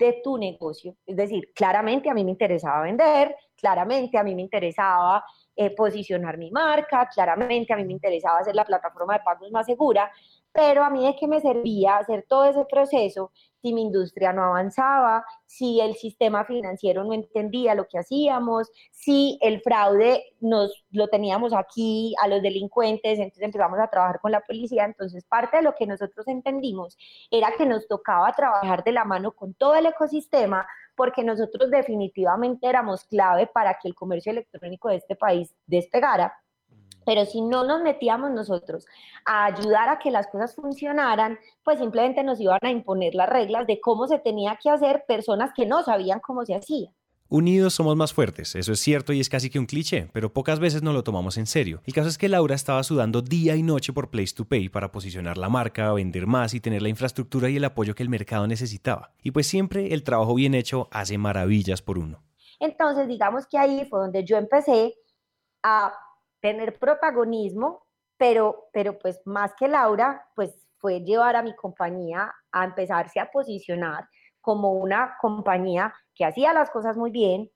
[SPEAKER 2] de tu negocio. Es decir, claramente a mí me interesaba vender, claramente a mí me interesaba eh, posicionar mi marca, claramente a mí me interesaba hacer la plataforma de pagos más segura, pero a mí de qué me servía hacer todo ese proceso si mi industria no avanzaba, si el sistema financiero no entendía lo que hacíamos, si el fraude nos lo teníamos aquí a los delincuentes, entonces empezamos a trabajar con la policía, entonces parte de lo que nosotros entendimos era que nos tocaba trabajar de la mano con todo el ecosistema porque nosotros definitivamente éramos clave para que el comercio electrónico de este país despegara pero si no nos metíamos nosotros a ayudar a que las cosas funcionaran, pues simplemente nos iban a imponer las reglas de cómo se tenía que hacer personas que no sabían cómo se hacía.
[SPEAKER 1] Unidos somos más fuertes, eso es cierto y es casi que un cliché, pero pocas veces nos lo tomamos en serio. El caso es que Laura estaba sudando día y noche por Place to Pay para posicionar la marca, vender más y tener la infraestructura y el apoyo que el mercado necesitaba. Y pues siempre el trabajo bien hecho hace maravillas por uno.
[SPEAKER 2] Entonces, digamos que ahí fue donde yo empecé a tener protagonismo, pero, pero pues más que Laura, pues fue llevar a mi compañía a empezarse a posicionar como una compañía que hacía las cosas muy bien,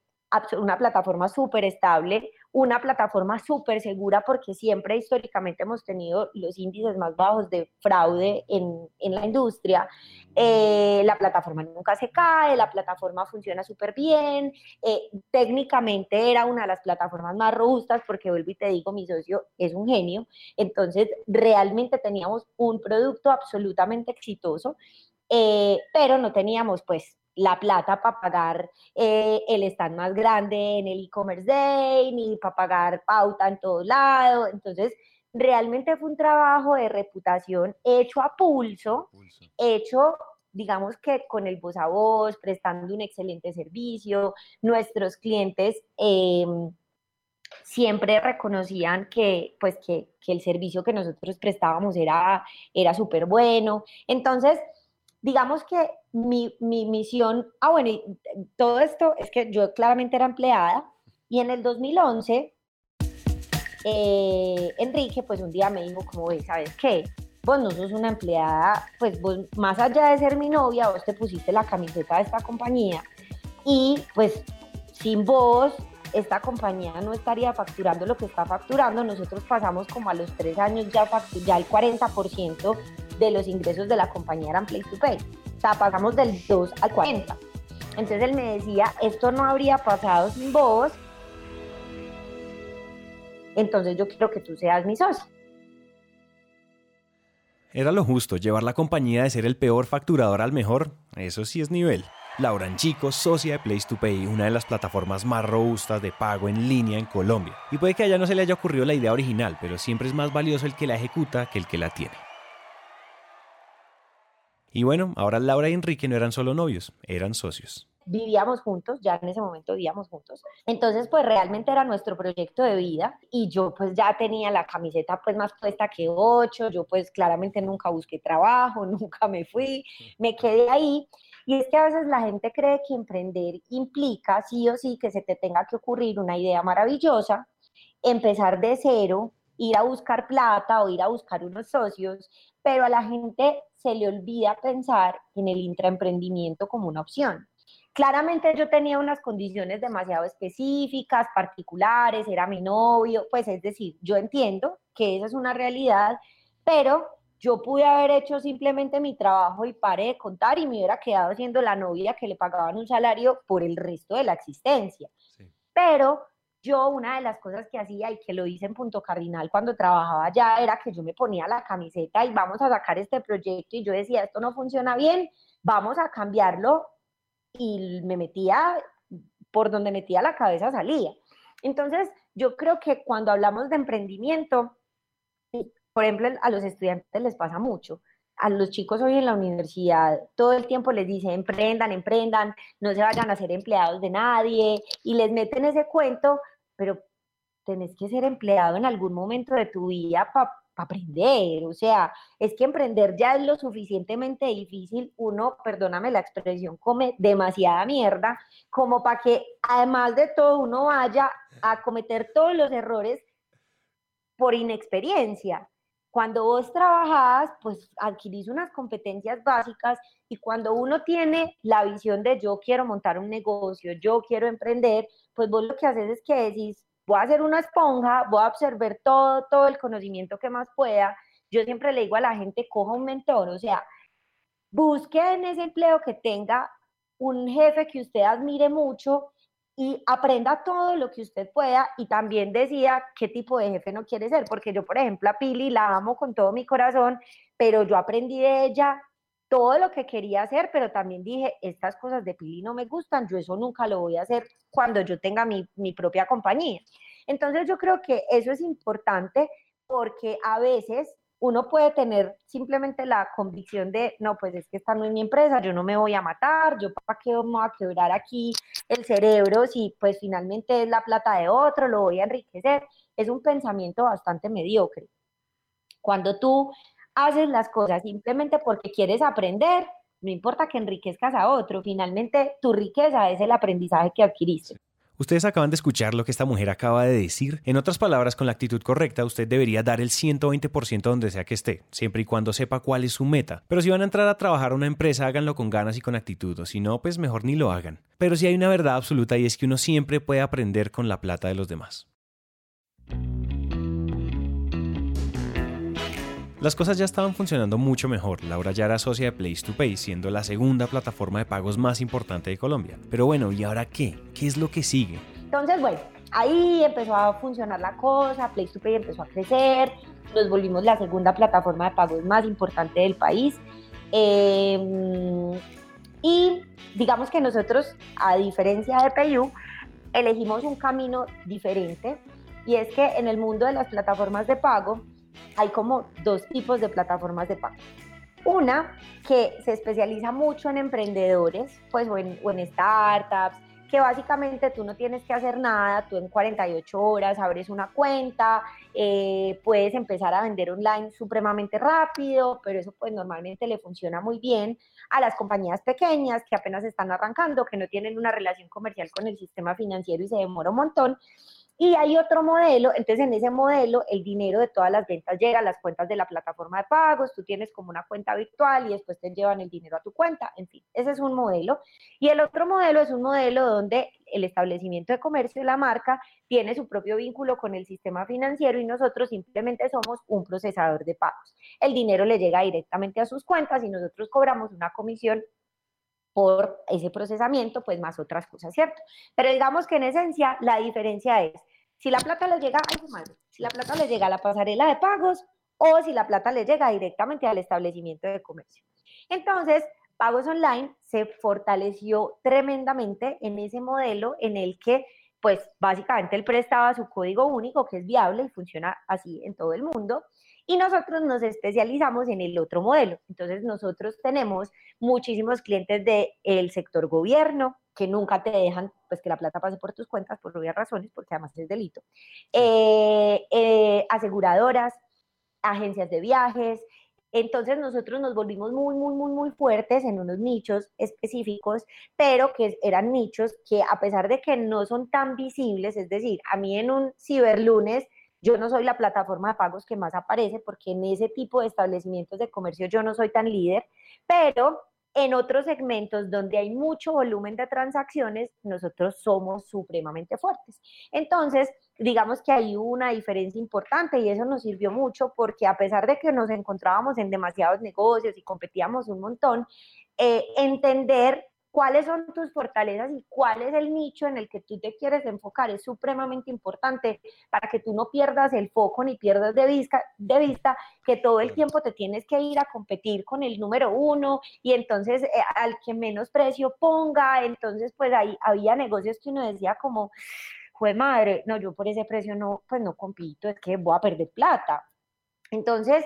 [SPEAKER 2] una plataforma súper estable, una plataforma súper segura porque siempre históricamente hemos tenido los índices más bajos de fraude en, en la industria. Eh, la plataforma nunca se cae, la plataforma funciona súper bien, eh, técnicamente era una de las plataformas más robustas porque vuelvo y te digo, mi socio es un genio, entonces realmente teníamos un producto absolutamente exitoso, eh, pero no teníamos pues la plata para pagar el stand más grande en el e-commerce day, ni para pagar pauta en todo lado, entonces realmente fue un trabajo de reputación hecho a pulso, hecho digamos que con el voz a voz, prestando un excelente servicio, nuestros clientes em, siempre reconocían que, pues, que, el servicio que nosotros prestábamos era, era súper bueno. Entonces, digamos que mi, misión, ah, bueno, y todo esto es que yo claramente era empleada y en el 2011 eh, Enrique, pues un día me dijo, como ¿sabes qué? Vos no sos una empleada, pues vos, más allá de ser mi novia, vos te pusiste la camiseta de esta compañía y pues sin vos esta compañía no estaría facturando lo que está facturando. Nosotros pasamos como a los tres años ya, ya el 40% de los ingresos de la compañía eran Play to Pay. O sea, pasamos del 2 al 40. Entonces él me decía, esto no habría pasado sin vos, entonces yo quiero que tú seas mi socio.
[SPEAKER 1] Era lo justo, llevar la compañía de ser el peor facturador al mejor, eso sí es nivel. Laura Chico, socia de Place to Pay, una de las plataformas más robustas de pago en línea en Colombia. Y puede que a ella no se le haya ocurrido la idea original, pero siempre es más valioso el que la ejecuta que el que la tiene. Y bueno, ahora Laura y Enrique no eran solo novios, eran socios
[SPEAKER 2] vivíamos juntos, ya en ese momento vivíamos juntos. Entonces, pues realmente era nuestro proyecto de vida y yo pues ya tenía la camiseta pues más puesta que ocho, yo pues claramente nunca busqué trabajo, [LAUGHS] nunca me fui, me quedé ahí. Y es que a veces la gente cree que emprender implica sí o sí que se te tenga que ocurrir una idea maravillosa, empezar de cero, ir a buscar plata o ir a buscar unos socios, pero a la gente se le olvida pensar en el intraemprendimiento como una opción. Claramente yo tenía unas condiciones demasiado específicas, particulares, era mi novio, pues es decir, yo entiendo que esa es una realidad, pero yo pude haber hecho simplemente mi trabajo y paré de contar y me hubiera quedado siendo la novia que le pagaban un salario por el resto de la existencia. Pero yo una de las cosas que hacía y que lo hice en Punto Cardinal cuando trabajaba allá era que yo me ponía la camiseta y vamos a sacar este proyecto y yo decía, esto no funciona bien, vamos a cambiarlo y me metía, por donde metía la cabeza salía. Entonces, yo creo que cuando hablamos de emprendimiento, por ejemplo, a los estudiantes les pasa mucho. A los chicos hoy en la universidad todo el tiempo les dice emprendan, emprendan, no se vayan a ser empleados de nadie y les meten ese cuento, pero tenés que ser empleado en algún momento de tu vida para aprender, o sea, es que emprender ya es lo suficientemente difícil, uno, perdóname la expresión, come demasiada mierda, como para que además de todo uno vaya a cometer todos los errores por inexperiencia. Cuando vos trabajás, pues adquirís unas competencias básicas y cuando uno tiene la visión de yo quiero montar un negocio, yo quiero emprender, pues vos lo que haces es que decís, voy a hacer una esponja, voy a absorber todo, todo el conocimiento que más pueda. Yo siempre le digo a la gente, coja un mentor, o sea, busque en ese empleo que tenga un jefe que usted admire mucho y aprenda todo lo que usted pueda y también decida qué tipo de jefe no quiere ser, porque yo, por ejemplo, a Pili la amo con todo mi corazón, pero yo aprendí de ella todo lo que quería hacer, pero también dije, estas cosas de Pili no me gustan, yo eso nunca lo voy a hacer cuando yo tenga mi, mi propia compañía. Entonces yo creo que eso es importante porque a veces uno puede tener simplemente la convicción de, no, pues es que esta no es mi empresa, yo no me voy a matar, yo para qué vamos a quebrar aquí el cerebro si pues finalmente es la plata de otro, lo voy a enriquecer. Es un pensamiento bastante mediocre. Cuando tú haces las cosas simplemente porque quieres aprender, no importa que enriquezcas a otro, finalmente tu riqueza es el aprendizaje que adquiriste.
[SPEAKER 1] Ustedes acaban de escuchar lo que esta mujer acaba de decir. En otras palabras, con la actitud correcta, usted debería dar el 120% donde sea que esté, siempre y cuando sepa cuál es su meta. Pero si van a entrar a trabajar a una empresa, háganlo con ganas y con actitud, o si no, pues mejor ni lo hagan. Pero si hay una verdad absoluta y es que uno siempre puede aprender con la plata de los demás. Las cosas ya estaban funcionando mucho mejor. Laura ya era socia de Place to Pay, siendo la segunda plataforma de pagos más importante de Colombia. Pero bueno, ¿y ahora qué? ¿Qué es lo que sigue?
[SPEAKER 2] Entonces, bueno, ahí empezó a funcionar la cosa, Place to Pay empezó a crecer, nos volvimos la segunda plataforma de pagos más importante del país. Em, y digamos que nosotros, a diferencia de PayU, elegimos un camino diferente y es que en el mundo de las plataformas de pago, hay como dos tipos de plataformas de pago. Una que se especializa mucho en emprendedores, pues o en, startups, que básicamente tú no tienes que hacer nada, tú en 48 horas abres una cuenta, eh, puedes empezar a vender online supremamente rápido, pero eso pues normalmente le funciona muy bien a las compañías pequeñas que apenas están arrancando, que no tienen una relación comercial con el sistema financiero y se demora un montón. Y hay otro modelo, entonces en ese modelo el dinero de todas las ventas llega a las cuentas de la plataforma de pagos, tú tienes como una cuenta virtual y después te llevan el dinero a tu cuenta, en fin, ese es un modelo. Y el otro modelo es un modelo donde el establecimiento de comercio, la marca, tiene su propio vínculo con el sistema financiero y nosotros simplemente somos un procesador de pagos. El dinero le llega directamente a sus cuentas y nosotros cobramos una comisión por ese procesamiento, pues más otras cosas, ¿cierto? Pero digamos que en esencia la diferencia es si la plata le llega, si la plata le llega a la pasarela de pagos o si la plata le llega directamente al establecimiento de comercio. Entonces, Pagos Online se fortaleció tremendamente en ese modelo en el que, pues, básicamente él prestaba su código único, que es viable y funciona así en todo el mundo, y nosotros nos especializamos en el otro modelo. Entonces nosotros tenemos muchísimos clientes del sector gobierno que nunca te dejan pues que la plata pase por tus cuentas por obvias razones, porque además es delito. Eh, eh, aseguradoras, agencias de viajes, entonces nosotros nos volvimos muy, muy, muy, muy fuertes en unos nichos específicos, pero que eran nichos que a pesar de que no son tan visibles, es decir, a mí en un ciberlunes yo no soy la plataforma de pagos que más aparece porque en ese tipo de establecimientos de comercio yo no soy tan líder, pero en otros segmentos donde hay mucho volumen de transacciones, nosotros somos supremamente fuertes. Entonces, digamos que hay una diferencia importante y eso nos sirvió mucho porque a pesar de que nos encontrábamos en demasiados negocios y competíamos un montón, eh, entender cuáles son tus fortalezas y cuál es el nicho en el que tú te quieres enfocar es supremamente importante para que tú no pierdas el foco ni pierdas de vista, de vista que todo el tiempo te tienes que ir a competir con el número uno y entonces eh, al que menos precio ponga, entonces pues ahí había negocios que uno decía como, madre, no, yo por ese precio no, pues no compito, es que voy a perder plata. Entonces,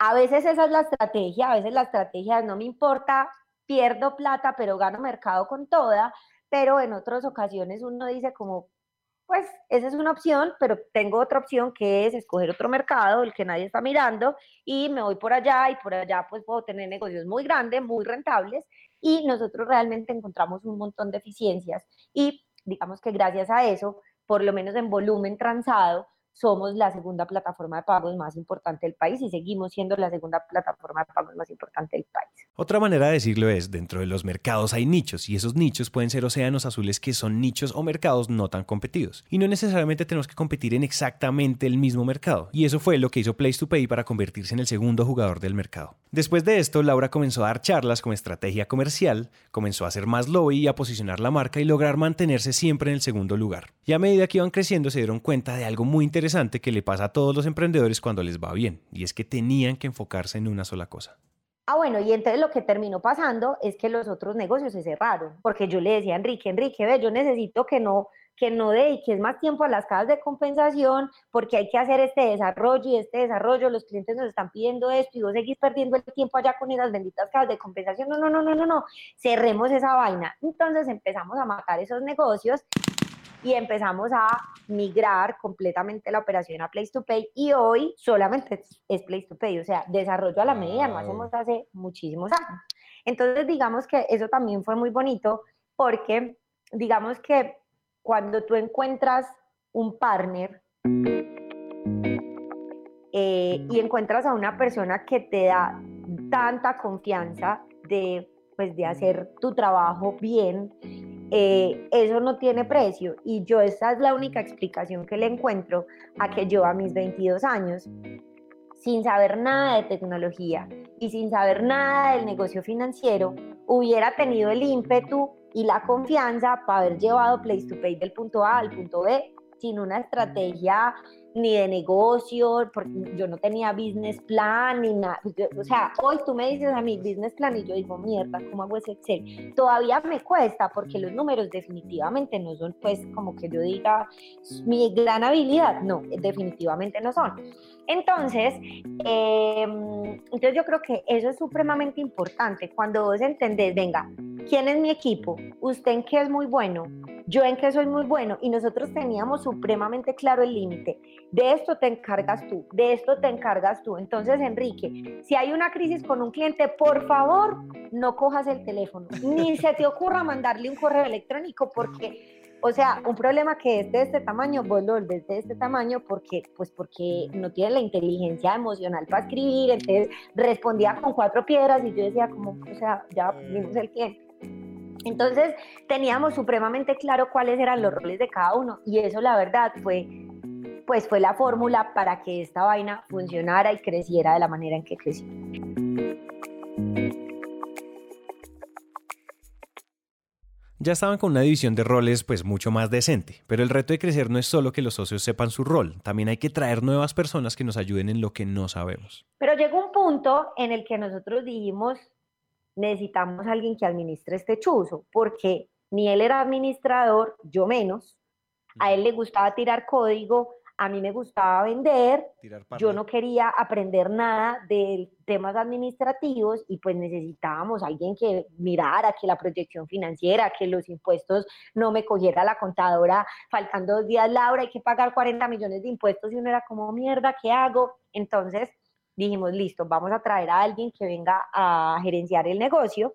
[SPEAKER 2] a veces esa es la estrategia, a veces la estrategia es no me importa pierdo plata, pero gano mercado con toda, pero en otras ocasiones uno dice como, pues esa es una opción, pero tengo otra opción que es escoger otro mercado, el que nadie está mirando, y me voy por allá y por allá pues puedo tener negocios muy grandes, muy rentables, y nosotros realmente encontramos un montón de eficiencias. Y digamos que gracias a eso, por lo menos en volumen transado, somos la segunda plataforma de pagos más importante del país y seguimos siendo la segunda plataforma de pagos más importante del país.
[SPEAKER 1] Otra manera de decirlo es, dentro de los mercados hay nichos y esos nichos pueden ser océanos azules que son nichos o mercados no tan competidos. Y no necesariamente tenemos que competir en exactamente el mismo mercado. Y eso fue lo que hizo Place to Pay para convertirse en el segundo jugador del mercado. Después de esto, Laura comenzó a dar charlas como estrategia comercial, comenzó a hacer más lobby y a posicionar la marca y lograr mantenerse siempre en el segundo lugar. Y a medida que iban creciendo se dieron cuenta de algo muy interesante interesante que le pasa a todos los emprendedores cuando les va bien, y es que tenían que enfocarse en una sola cosa.
[SPEAKER 2] Ah, bueno, y entonces lo que terminó pasando es que los otros negocios se cerraron, porque yo le decía a Enrique, Enrique, ve, yo necesito que no, que no dediques más tiempo a las casas de compensación, porque hay que hacer este desarrollo y este desarrollo, los clientes nos están pidiendo esto y vos seguís perdiendo el tiempo allá con esas benditas casas de compensación. No, no, no, no, no, no, cerremos esa vaina. Entonces empezamos a matar esos negocios y empezamos a migrar completamente la operación a Place to Pay y hoy solamente es Place to Pay, o sea, desarrollo a la medida no hacemos hace muchísimos años. Entonces, digamos que eso también fue muy bonito porque, digamos que cuando tú encuentras un partner eh, y encuentras a una persona que te da tanta confianza de, pues, de hacer tu trabajo bien, eh, eso no tiene precio. Y yo esa es la única explicación que le encuentro a que yo a mis 22 años sin saber nada de tecnología y sin saber nada del negocio financiero, hubiera tenido el ímpetu y la confianza para haber llevado Place to Pay del punto A al punto B sin una estrategia ni de negocio, porque yo no tenía business plan ni nada. O sea, hoy tú me dices a mí business plan y yo digo, mierda, ¿cómo hago ese Excel? Todavía me cuesta porque los números definitivamente no son, pues, como que yo diga, mi gran habilidad. No, definitivamente no son. Entonces, em, entonces yo creo que eso es supremamente importante. Cuando vos entendés, venga, ¿quién es mi equipo? ¿Usted en qué es muy bueno? ¿Yo en qué soy muy bueno? Y nosotros teníamos supremamente claro el límite. De esto te encargas tú, de esto te encargas tú. Entonces, Enrique, si hay una crisis con un cliente, por favor, no cojas el teléfono, ni se te ocurra mandarle un correo electrónico porque o sea, un problema que es de este tamaño, vos lo volvés de este tamaño porque, pues porque no tiene la inteligencia emocional para escribir, entonces respondía con cuatro piedras y yo decía como, o sea, ya vimos el tiempo. Entonces teníamos supremamente claro cuáles eran los roles de cada uno y eso la verdad fue pues fue la fórmula para que esta vaina funcionara y creciera de la manera en que creció.
[SPEAKER 1] Ya estaban con una división de roles pues mucho más decente, pero el reto de crecer no es solo que los socios sepan su rol, también hay que traer nuevas personas que nos ayuden en lo que no sabemos.
[SPEAKER 2] Pero llegó un punto en el que nosotros dijimos, necesitamos a alguien que administre este chuzo, porque ni él era administrador, yo menos, a él le gustaba tirar código, a mí me gustaba vender, yo no quería aprender nada de temas administrativos y pues necesitábamos alguien que mirara que la proyección financiera, que los impuestos no me cogiera la contadora, faltando dos días, Laura, hay que pagar 40 millones de impuestos y uno era como, mierda, ¿qué hago? Entonces dijimos, listo, vamos a traer a alguien que venga a gerenciar el negocio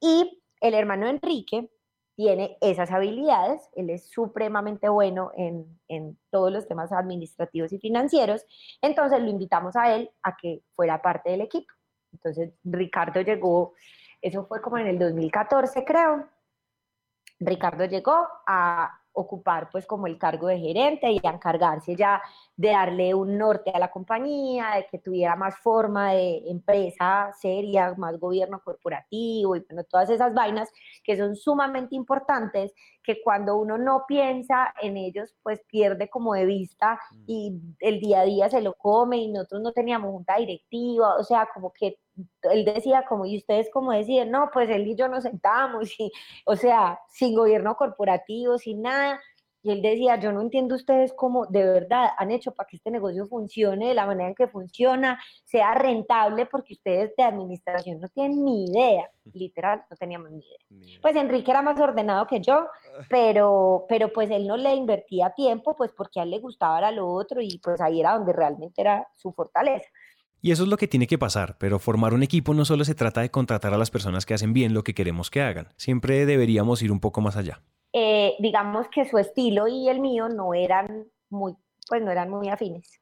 [SPEAKER 2] y el hermano Enrique tiene esas habilidades, él es supremamente bueno en, en, todos los temas administrativos y financieros, entonces lo invitamos a él a que fuera parte del equipo. Entonces Ricardo llegó, eso fue como en el 2014 creo, Ricardo llegó a ocupar pues como el cargo de gerente y encargarse ya de darle un norte a la compañía, de que tuviera más forma de empresa seria, más gobierno corporativo y bueno, todas esas vainas que son sumamente importantes, que cuando uno no piensa en ellos, pues pierde como de vista mm. y el día a día se lo come y nosotros no teníamos junta directiva, o sea, como que él decía como, y ustedes como decían, no, pues él y yo nos sentamos, y, o sea, sin gobierno corporativo, sin nada, y él decía, yo no entiendo ustedes cómo de verdad han hecho para que este negocio funcione de la manera en que funciona, sea rentable, porque ustedes de administración no tienen ni idea, [LAUGHS] literal, no teníamos ni idea. Pues Enrique era más ordenado que yo, [LAUGHS] pero, pero pues él no le invertía tiempo, pues porque a él le gustaba era lo otro y pues ahí era donde realmente era su fortaleza.
[SPEAKER 1] Y eso es lo que tiene que pasar, pero formar un equipo no solo se trata de contratar a las personas que hacen bien lo que queremos que hagan, siempre deberíamos ir un poco más allá.
[SPEAKER 2] Eh, digamos que su estilo y el mío no eran muy, pues no eran muy afines.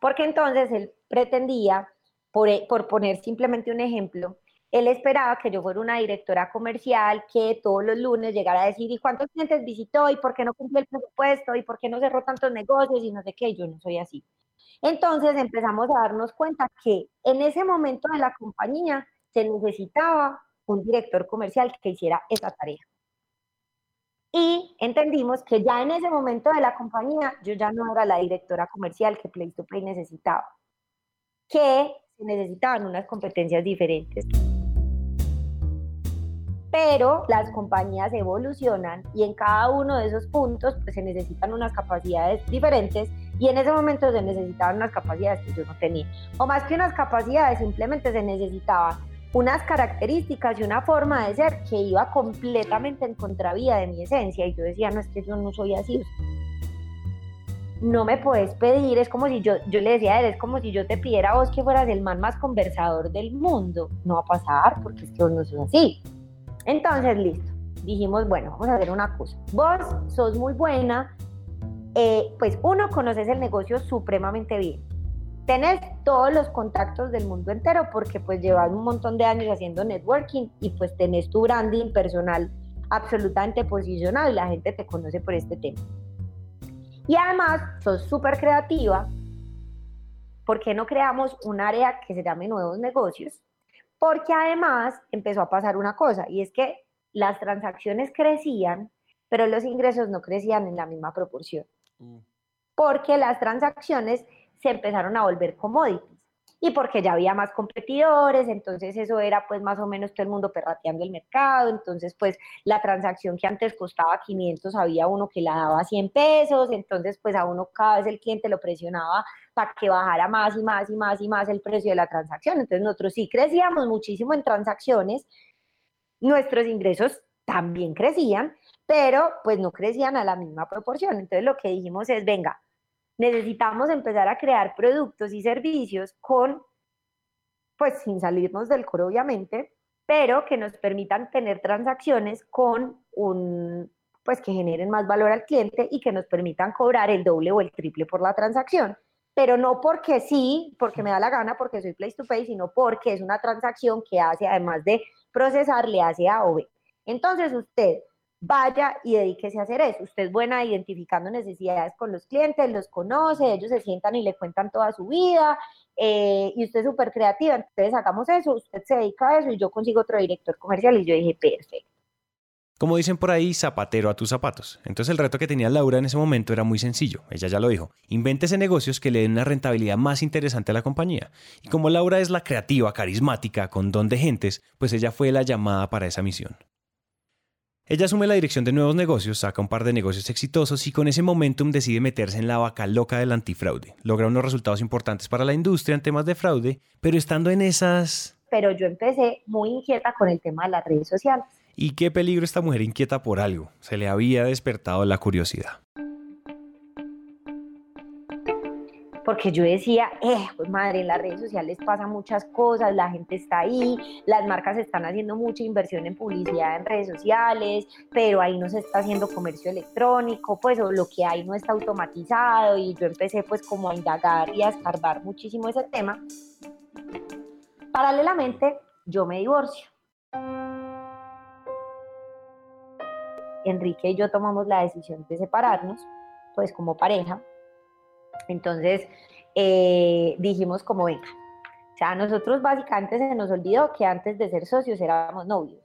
[SPEAKER 2] Porque entonces él pretendía, por, por poner simplemente un ejemplo, él esperaba que yo fuera una directora comercial que todos los lunes llegara a decir, ¿y cuántos clientes visitó? ¿Y por qué no cumplió el presupuesto? ¿Y por qué no cerró tantos negocios? Y no sé qué, yo no soy así. Entonces empezamos a darnos cuenta que en ese momento de la compañía se necesitaba un director comercial que hiciera esa tarea. Y entendimos que ya en ese momento de la compañía yo ya no era la directora comercial que Play to Play necesitaba, que se necesitaban unas competencias diferentes. Pero las compañías evolucionan y en cada uno de esos puntos pues, se necesitan unas capacidades diferentes y en ese momento se necesitaban unas capacidades que yo no tenía. O más que unas capacidades, simplemente se necesitaban unas características y una forma de ser que iba completamente en contravía de mi esencia. Y yo decía, no es que yo no soy así. No me puedes pedir, es como si yo, yo le decía a él, es como si yo te pidiera a vos que fueras el man más conversador del mundo. No va a pasar porque es que vos no sos así. Entonces, listo. Dijimos, bueno, vamos a hacer una cosa. Vos sos muy buena, eh, pues uno, conoces el negocio supremamente bien tenés todos los contactos del mundo entero porque pues llevas un montón de años haciendo networking y pues tenés tu branding personal absolutamente posicionado y la gente te conoce por este tema. Y además sos súper creativa ¿por qué no creamos un área que se llame nuevos negocios? Porque además empezó a pasar una cosa, y es que las transacciones crecían, pero los ingresos no crecían en la misma proporción. Mm. Porque las transacciones se empezaron a volver commodities y porque ya había más competidores, entonces eso era pues más o menos todo el mundo perrateando el mercado, entonces pues la transacción que antes costaba 500 había uno que la daba 100 pesos, entonces pues a uno cada vez el cliente lo presionaba para que bajara más y más y más y más el precio de la transacción, entonces nosotros sí crecíamos muchísimo en transacciones, nuestros ingresos también crecían, pero pues no crecían a la misma proporción, entonces lo que dijimos es, venga, necesitamos empezar a crear productos y servicios con, pues sin salirnos del core obviamente, pero que nos permitan tener transacciones con un, pues que generen más valor al cliente y que nos permitan cobrar el doble o el triple por la transacción. Pero no porque sí, porque me da la gana, porque soy Place to Pay, sino porque es una transacción que hace, además de procesar, le hace A o B. Entonces usted vaya y dedíquese a hacer eso. Usted es buena identificando necesidades con los clientes, los conoce, ellos se sientan y le cuentan toda su vida, eh, y usted es súper creativa, entonces hagamos eso, usted se dedica a eso y yo consigo otro director comercial y yo dije, perfecto.
[SPEAKER 1] Como dicen por ahí, zapatero a tus zapatos. Entonces el reto que tenía Laura en ese momento era muy sencillo. Ella ya lo dijo. Invéntese negocios que le den una rentabilidad más interesante a la compañía. Y como Laura es la creativa, carismática, con don de gentes, pues ella fue la llamada para esa misión. Ella asume la dirección de nuevos negocios, saca un par de negocios exitosos y con ese momentum decide meterse en la vaca loca del antifraude. Logra unos resultados importantes para la industria en temas de fraude, pero estando en esas...
[SPEAKER 2] Pero yo empecé muy inquieta con el tema de las redes sociales.
[SPEAKER 1] ¿Y qué peligro esta mujer inquieta por algo? Se le había despertado la curiosidad.
[SPEAKER 2] Porque yo decía, eh, pues madre, en las redes sociales pasan muchas cosas, la gente está ahí, las marcas están haciendo mucha inversión en publicidad en redes sociales, pero ahí no se está haciendo comercio electrónico, pues o lo que hay no está automatizado y yo empecé pues como a indagar y a escarbar muchísimo ese tema. Paralelamente, yo me divorcio. Enrique y yo tomamos la decisión de separarnos, pues como pareja, entonces eh, dijimos como venga, o sea, nosotros básicamente se nos olvidó que antes de ser socios éramos novios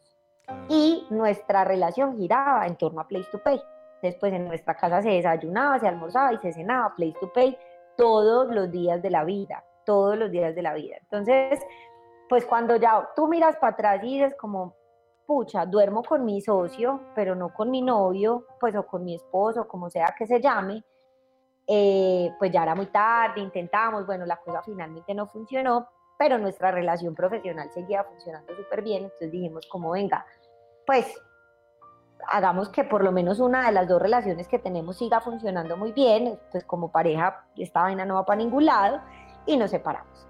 [SPEAKER 2] y nuestra relación giraba en torno a Place to Pay. Después en nuestra casa se desayunaba, se almorzaba y se cenaba Place to Pay todos los días de la vida, todos los días de la vida. Entonces, pues cuando ya tú miras para atrás y dices como, pucha, duermo con mi socio, pero no con mi novio, pues o con mi esposo, como sea que se llame, eh, pues ya era muy tarde, intentamos, bueno, la cosa finalmente no funcionó, pero nuestra relación profesional seguía funcionando súper bien, entonces dijimos como venga, pues hagamos que por lo menos una de las dos relaciones que tenemos siga funcionando muy bien, pues como pareja esta vaina no va para ningún lado y nos separamos.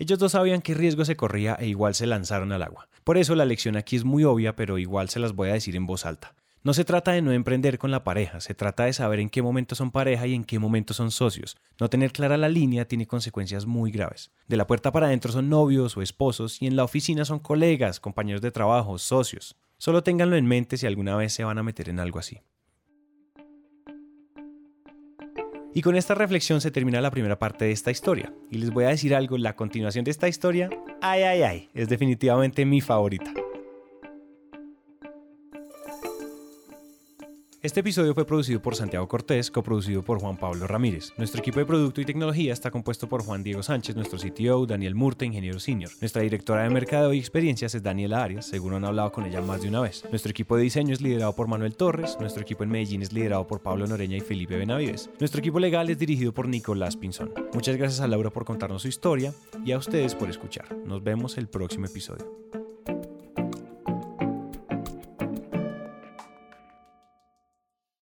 [SPEAKER 1] Ellos dos sabían qué riesgo se corría e igual se lanzaron al agua. Por eso la lección aquí es muy obvia, pero igual se las voy a decir en voz alta. No se trata de no emprender con la pareja, se trata de saber en qué momento son pareja y en qué momento son socios. No tener clara la línea tiene consecuencias muy graves. De la puerta para adentro son novios o esposos y en la oficina son colegas, compañeros de trabajo, socios. Solo ténganlo en mente si alguna vez se van a meter en algo así. Y con esta reflexión se termina la primera parte de esta historia. Y les voy a decir algo, la continuación de esta historia, ay, ay, ay, es definitivamente mi favorita. Este episodio fue producido por Santiago Cortés, coproducido por Juan Pablo Ramírez. Nuestro equipo de producto y tecnología está compuesto por Juan Diego Sánchez, nuestro CTO, Daniel Murta, ingeniero senior. Nuestra directora de mercado y experiencias es Daniela Arias, seguro han hablado con ella más de una vez. Nuestro equipo de diseño es liderado por Manuel Torres, nuestro equipo en Medellín es liderado por Pablo Noreña y Felipe Benavides. Nuestro equipo legal es dirigido por Nicolás Pinzón. Muchas gracias a Laura por contarnos su historia y a ustedes por escuchar. Nos vemos el próximo episodio.